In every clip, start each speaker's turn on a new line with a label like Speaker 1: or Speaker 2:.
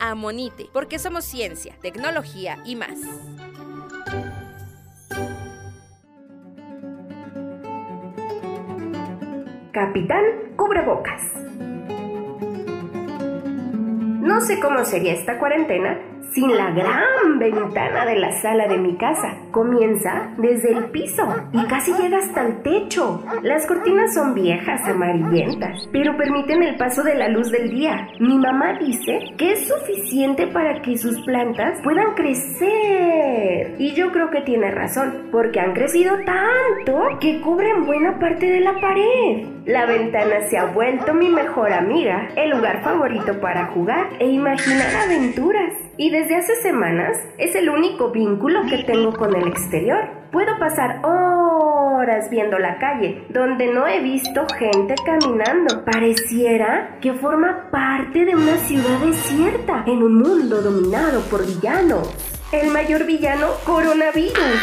Speaker 1: Amonite, porque somos ciencia, tecnología y más.
Speaker 2: Capitán Cubrebocas. No sé cómo sería esta cuarentena sin la gran ventana de la sala de mi casa. Comienza desde el piso y casi llega hasta el techo. Las cortinas son viejas, amarillentas, pero permiten el paso de la luz del día. Mi mamá dice que es suficiente para que sus plantas puedan crecer. Y yo creo que tiene razón, porque han crecido tanto que cubren buena parte de la pared. La ventana se ha vuelto mi mejor amiga, el lugar favorito para jugar e imaginar aventuras. Y desde hace semanas es el único vínculo que tengo con el exterior. Puedo pasar horas viendo la calle, donde no he visto gente caminando. Pareciera que forma parte de una ciudad desierta, en un mundo dominado por villanos. El mayor villano, coronavirus.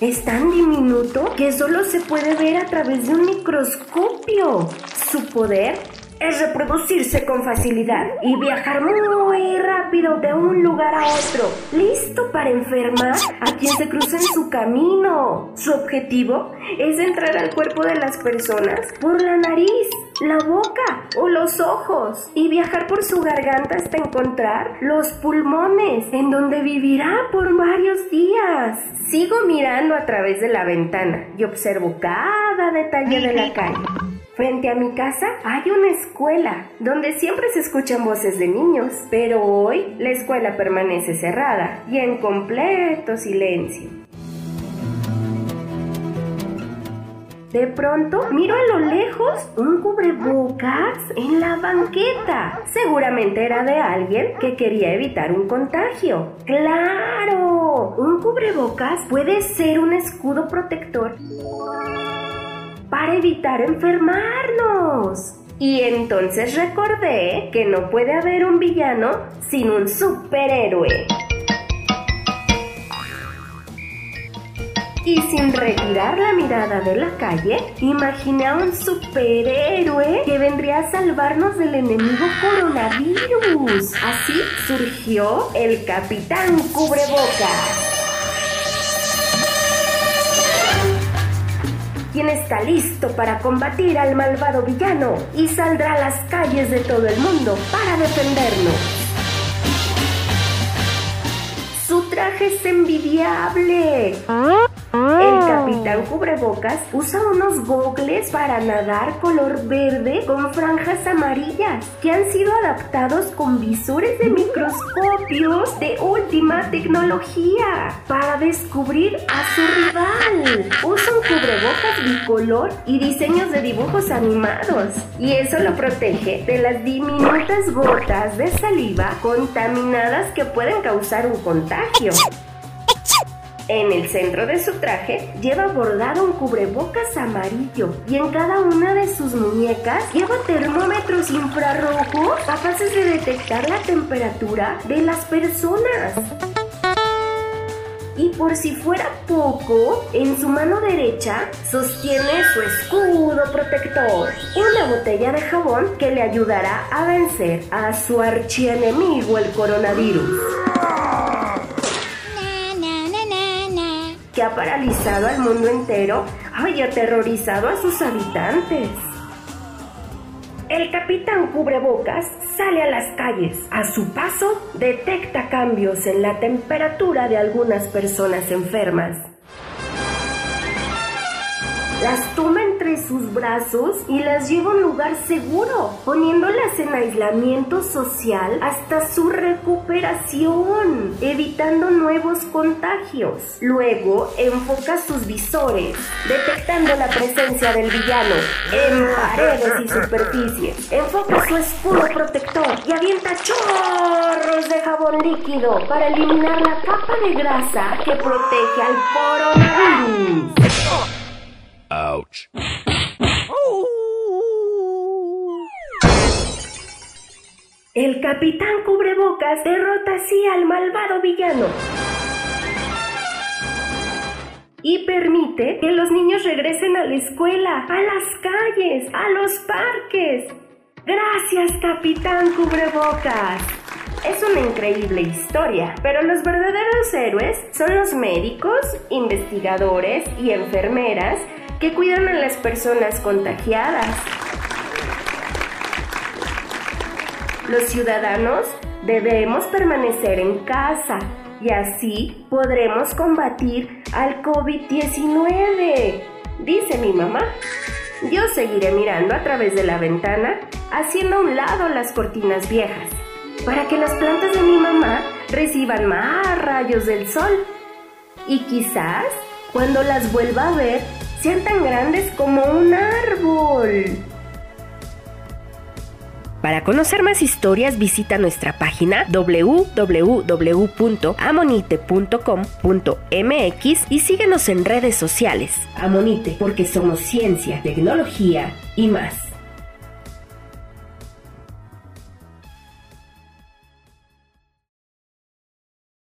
Speaker 2: Es tan diminuto que solo se puede ver a través de un microscopio. Su poder es reproducirse con facilidad y viajar muy de un lugar a otro, listo para enfermar a quien se cruza en su camino. Su objetivo es entrar al cuerpo de las personas por la nariz, la boca o los ojos y viajar por su garganta hasta encontrar los pulmones, en donde vivirá por varios días. Sigo mirando a través de la ventana y observo cada detalle de la calle. Frente a mi casa hay una escuela donde siempre se escuchan voces de niños, pero hoy la escuela permanece cerrada y en completo silencio. De pronto miro a lo lejos un cubrebocas en la banqueta. Seguramente era de alguien que quería evitar un contagio. ¡Claro! Un cubrebocas puede ser un escudo protector para evitar enfermarnos. Y entonces recordé que no puede haber un villano sin un superhéroe. Y sin retirar la mirada de la calle, imaginé a un superhéroe que vendría a salvarnos del enemigo coronavirus. Así surgió el Capitán Cubrebocas. Está listo para combatir al malvado villano y saldrá a las calles de todo el mundo para defendernos. Su traje es envidiable. El capitán cubrebocas usa unos gogles para nadar color verde con franjas amarillas que han sido adaptados con visores de microscopios de última tecnología para descubrir a su rival. Usa un cubrebocas bicolor y diseños de dibujos animados y eso lo protege de las diminutas gotas de saliva contaminadas que pueden causar un contagio. En el centro de su traje lleva bordado un cubrebocas amarillo y en cada una de sus muñecas lleva termómetros infrarrojos capaces de detectar la temperatura de las personas. Y por si fuera poco, en su mano derecha sostiene su escudo protector, una botella de jabón que le ayudará a vencer a su archienemigo el coronavirus. Ha paralizado al mundo entero y aterrorizado a sus habitantes. El capitán cubrebocas sale a las calles. A su paso, detecta cambios en la temperatura de algunas personas enfermas las toma entre sus brazos y las lleva a un lugar seguro, poniéndolas en aislamiento social hasta su recuperación, evitando nuevos contagios. Luego enfoca sus visores, detectando la presencia del villano en paredes y superficies. Enfoca su escudo protector y avienta chorros de jabón líquido para eliminar la capa de grasa que protege al coronavirus. El capitán cubrebocas derrota así al malvado villano. Y permite que los niños regresen a la escuela, a las calles, a los parques. Gracias, capitán cubrebocas. Es una increíble historia, pero los verdaderos héroes son los médicos, investigadores y enfermeras que cuidan a las personas contagiadas. Los ciudadanos debemos permanecer en casa y así podremos combatir al COVID-19, dice mi mamá. Yo seguiré mirando a través de la ventana, haciendo a un lado las cortinas viejas, para que las plantas de mi mamá reciban más rayos del sol. Y quizás, cuando las vuelva a ver, sean tan grandes como un árbol.
Speaker 1: Para conocer más historias visita nuestra página www.amonite.com.mx y síguenos en redes sociales.
Speaker 2: Amonite, porque somos ciencia, tecnología y más.